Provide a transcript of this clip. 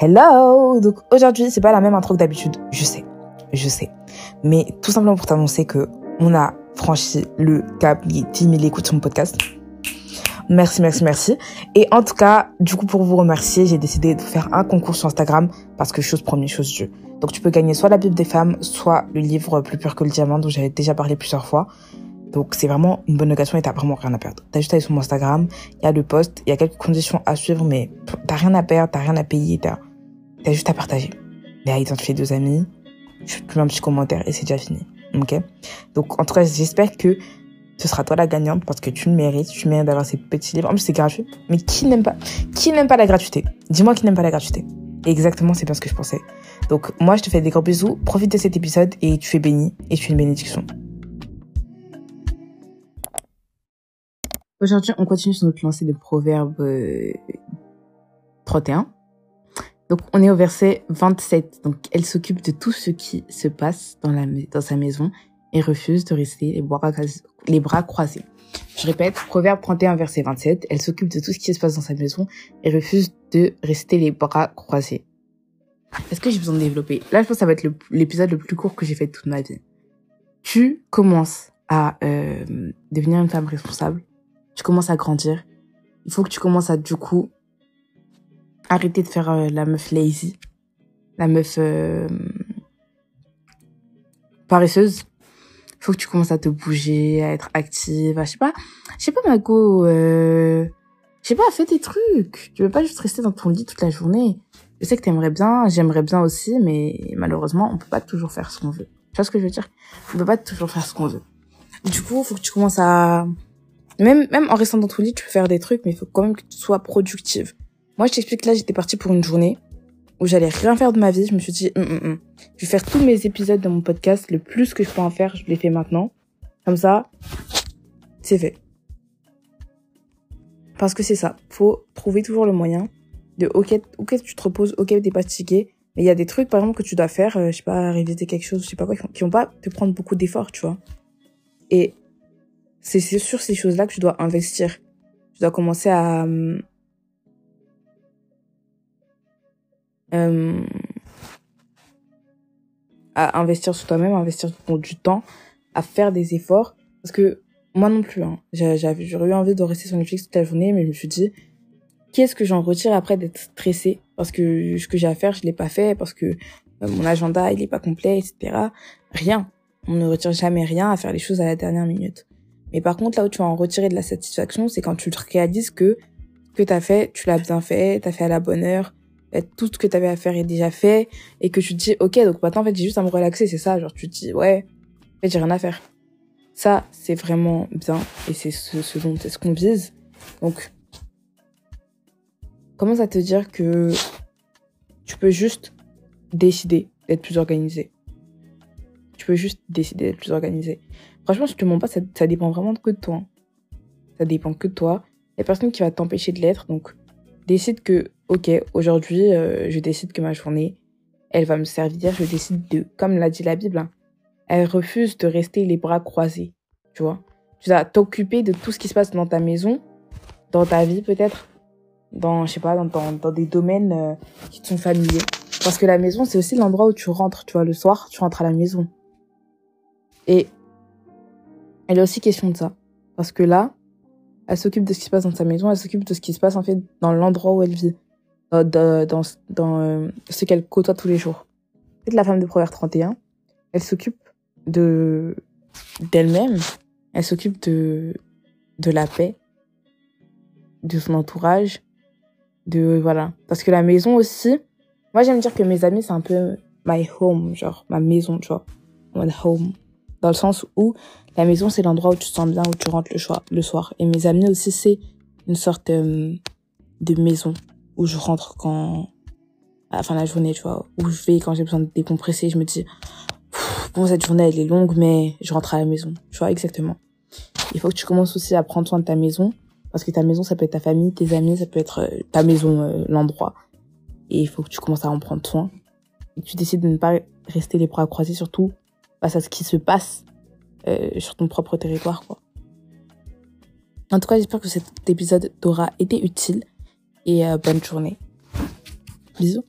Hello Donc aujourd'hui, c'est pas la même intro que d'habitude, je sais, je sais. Mais tout simplement pour t'annoncer que on a franchi le cap des 10 000 écoutes sur mon podcast. Merci, merci, merci. Et en tout cas, du coup, pour vous remercier, j'ai décidé de faire un concours sur Instagram parce que chose première, chose Dieu. Donc tu peux gagner soit la Bible des femmes, soit le livre Plus pur que le diamant dont j'avais déjà parlé plusieurs fois. Donc c'est vraiment une bonne occasion et t'as vraiment rien à perdre. T'as juste à aller sur mon Instagram, il y a le post, il y a quelques conditions à suivre, mais t'as rien à perdre, t'as rien à payer, t'as T'as juste à partager. Et à identifier deux amis. Tu mets un petit commentaire et c'est déjà fini. Ok Donc, en tout cas, j'espère que ce sera toi la gagnante parce que tu le mérites. Tu mérites d'avoir ces petits livres. En plus, c'est gratuit. Mais qui n'aime pas Qui n'aime pas la gratuité? Dis-moi qui n'aime pas la gratuité. exactement, c'est pas ce que je pensais. Donc, moi, je te fais des gros bisous. Profite de cet épisode et tu es béni. Et tu es une bénédiction. Aujourd'hui, on continue sur notre lancée de Proverbes 31. Donc on est au verset 27. Donc elle s'occupe de tout ce qui se passe dans, la, dans sa maison et refuse de rester les bras, les bras croisés. Je répète, Proverbe 31 verset 27, elle s'occupe de tout ce qui se passe dans sa maison et refuse de rester les bras croisés. Est-ce que j'ai besoin de développer? Là, je pense que ça va être l'épisode le, plus court que j'ai fait de toute ma vie. Tu commences à euh, devenir une femme responsable. Tu commences à grandir. Il faut que tu commences à, du coup, arrêter de faire euh, la meuf lazy, la meuf euh, paresseuse. Faut que tu commences à te bouger, à être active, je sais pas, je sais pas Margot, euh, je sais pas, fais des trucs. Tu veux pas juste rester dans ton lit toute la journée. Je sais que t'aimerais bien, j'aimerais bien aussi, mais malheureusement, on peut pas toujours faire ce qu'on veut. Tu vois ce que je veux dire? On peut pas toujours faire ce qu'on veut. Du coup, faut que tu commences à même même en restant dans ton lit, tu peux faire des trucs, mais il faut quand même que tu sois productive. Moi, je t'explique, là, j'étais partie pour une journée où j'allais rien faire de ma vie. Je me suis dit, hum, hum, hum. je vais faire tous mes épisodes de mon podcast. Le plus que je peux en faire, je les fais maintenant. Comme ça, c'est fait. Parce que c'est ça. Faut trouver toujours le moyen de, ok, ok, tu te reposes, ok, t'es fatigué. Mais il y a des trucs, par exemple, que tu dois faire, euh, je sais pas, réviser quelque chose, je sais pas quoi, qui vont pas te prendre beaucoup d'efforts, tu vois. Et c'est sur ces choses-là que tu dois investir. Tu dois commencer à, euh, à investir sur toi-même, à investir du temps, à faire des efforts. Parce que moi non plus, hein, j'aurais eu envie de rester sur Netflix toute la journée, mais je me suis dit, qu'est-ce que j'en retire après d'être stressée? Parce que ce que j'ai à faire, je l'ai pas fait, parce que euh, mon agenda, il est pas complet, etc. Rien. On ne retire jamais rien à faire les choses à la dernière minute. Mais par contre, là où tu vas en retirer de la satisfaction, c'est quand tu te réalises que ce que t'as fait, tu l'as bien fait, t'as fait à la bonne heure, tout ce que tu avais à faire est déjà fait. Et que tu te dis ok donc maintenant en fait j'ai juste à me relaxer c'est ça. Genre tu te dis ouais en fait j'ai rien à faire. Ça c'est vraiment bien. Et c'est ce, dont est ce qu'on vise. Donc commence à te dire que tu peux juste décider d'être plus organisé. Tu peux juste décider d'être plus organisé. Franchement je te mens pas ça, dépend vraiment que de toi. Ça dépend que de toi. Il y a personne qui va t'empêcher de l'être donc décide que, ok, aujourd'hui, euh, je décide que ma journée, elle va me servir. Je décide de, comme l'a dit la Bible, hein, elle refuse de rester les bras croisés. Tu vois Tu dois t'occuper de tout ce qui se passe dans ta maison, dans ta vie peut-être, dans, je sais pas, dans, dans, des domaines euh, qui te sont familiers. Parce que la maison, c'est aussi l'endroit où tu rentres, tu vois, le soir, tu rentres à la maison. Et elle est aussi question de ça. Parce que là, elle s'occupe de ce qui se passe dans sa maison, elle s'occupe de ce qui se passe en fait dans l'endroit où elle vit, dans, dans, dans euh, ce qu'elle côtoie tous les jours. En la femme de Proverbe 31, elle s'occupe de d'elle-même, elle s'occupe de de la paix, de son entourage, de voilà. Parce que la maison aussi, moi j'aime dire que mes amis c'est un peu my home, genre ma maison, tu vois, my home, dans le sens où la maison, c'est l'endroit où tu te sens bien, où tu rentres le, soir. Et mes amis aussi, c'est une sorte euh, de maison où je rentre quand, à la fin de la journée, tu vois, où je vais quand j'ai besoin de décompresser. Je me dis, bon, cette journée, elle est longue, mais je rentre à la maison. Tu vois, exactement. Il faut que tu commences aussi à prendre soin de ta maison. Parce que ta maison, ça peut être ta famille, tes amis, ça peut être euh, ta maison, euh, l'endroit. Et il faut que tu commences à en prendre soin. Et tu décides de ne pas rester les bras croisés, surtout face à ce qui se passe euh, sur ton propre territoire, quoi. En tout cas, j'espère que cet épisode t'aura été utile et euh, bonne journée. Bisous.